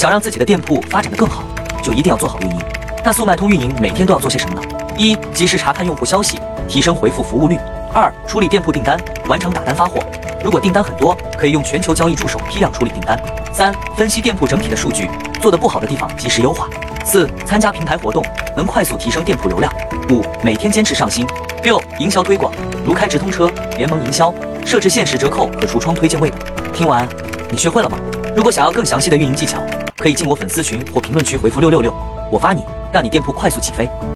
想让自己的店铺发展的更好，就一定要做好运营。那速卖通运营每天都要做些什么呢？一、及时查看用户消息，提升回复服务率；二、处理店铺订单，完成打单发货。如果订单很多，可以用全球交易助手批量处理订单。三、分析店铺整体的数据，做得不好的地方及时优化。四、参加平台活动，能快速提升店铺流量。五、每天坚持上新。六、营销推广，如开直通车、联盟营销、设置限时折扣和橱窗推荐位等。听完，你学会了吗？如果想要更详细的运营技巧，可以进我粉丝群或评论区回复六六六，我发你，让你店铺快速起飞。